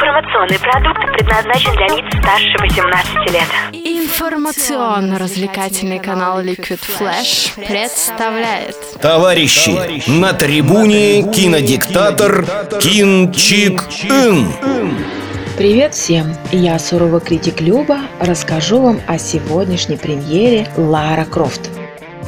Информационный продукт предназначен для лиц старше 18 лет. Информационно-развлекательный канал Liquid Flash представляет Товарищи, на трибуне кинодиктатор Кин Чик Ин. Привет всем! Я суровый критик Люба расскажу вам о сегодняшней премьере Лара Крофт.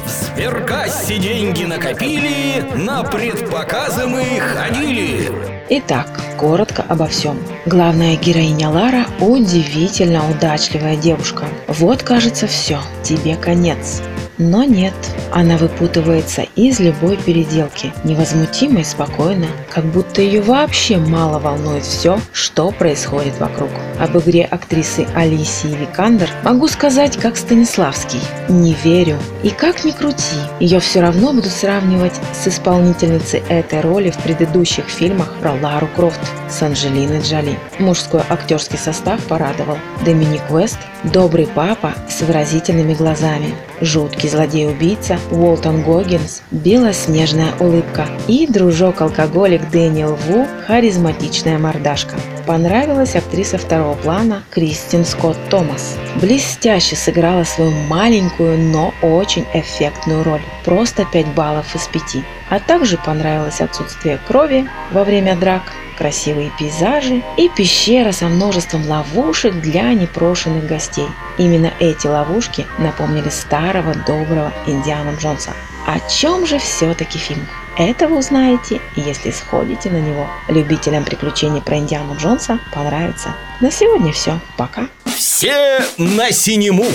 В сберкассе деньги накопили, на предпоказы мы ходили. Итак, коротко обо всем. Главная героиня Лара – удивительно удачливая девушка. Вот, кажется, все, тебе конец. Но нет, она выпутывается из любой переделки, невозмутимо и спокойно, как будто ее вообще мало волнует все, что происходит вокруг. Об игре актрисы Алисии Викандер могу сказать как Станиславский. Не верю. И как ни крути, ее все равно будут сравнивать с исполнительницей этой роли в предыдущих фильмах про Лару Крофт с Анджелиной Джоли. Мужской актерский состав порадовал. Доминик Уэст, добрый папа с выразительными глазами, жуткий злодей-убийца Уолтон Гоггинс, белоснежная улыбка и дружок-алкоголик Дэниел Ву, харизматичная мордашка. Понравилась актриса второго плана Кристин Скотт Томас. Блестяще сыграла свою маленькую, но очень эффектную роль. Просто 5 баллов из 5. А также понравилось отсутствие крови во время драк, красивые пейзажи и пещера со множеством ловушек для непрошенных гостей. Именно эти ловушки напомнили старого доброго Индиана Джонса. О чем же все-таки фильм? Это вы узнаете, если сходите на него. Любителям приключений про Индиану Джонса понравится. На сегодня все. Пока. Все на синему.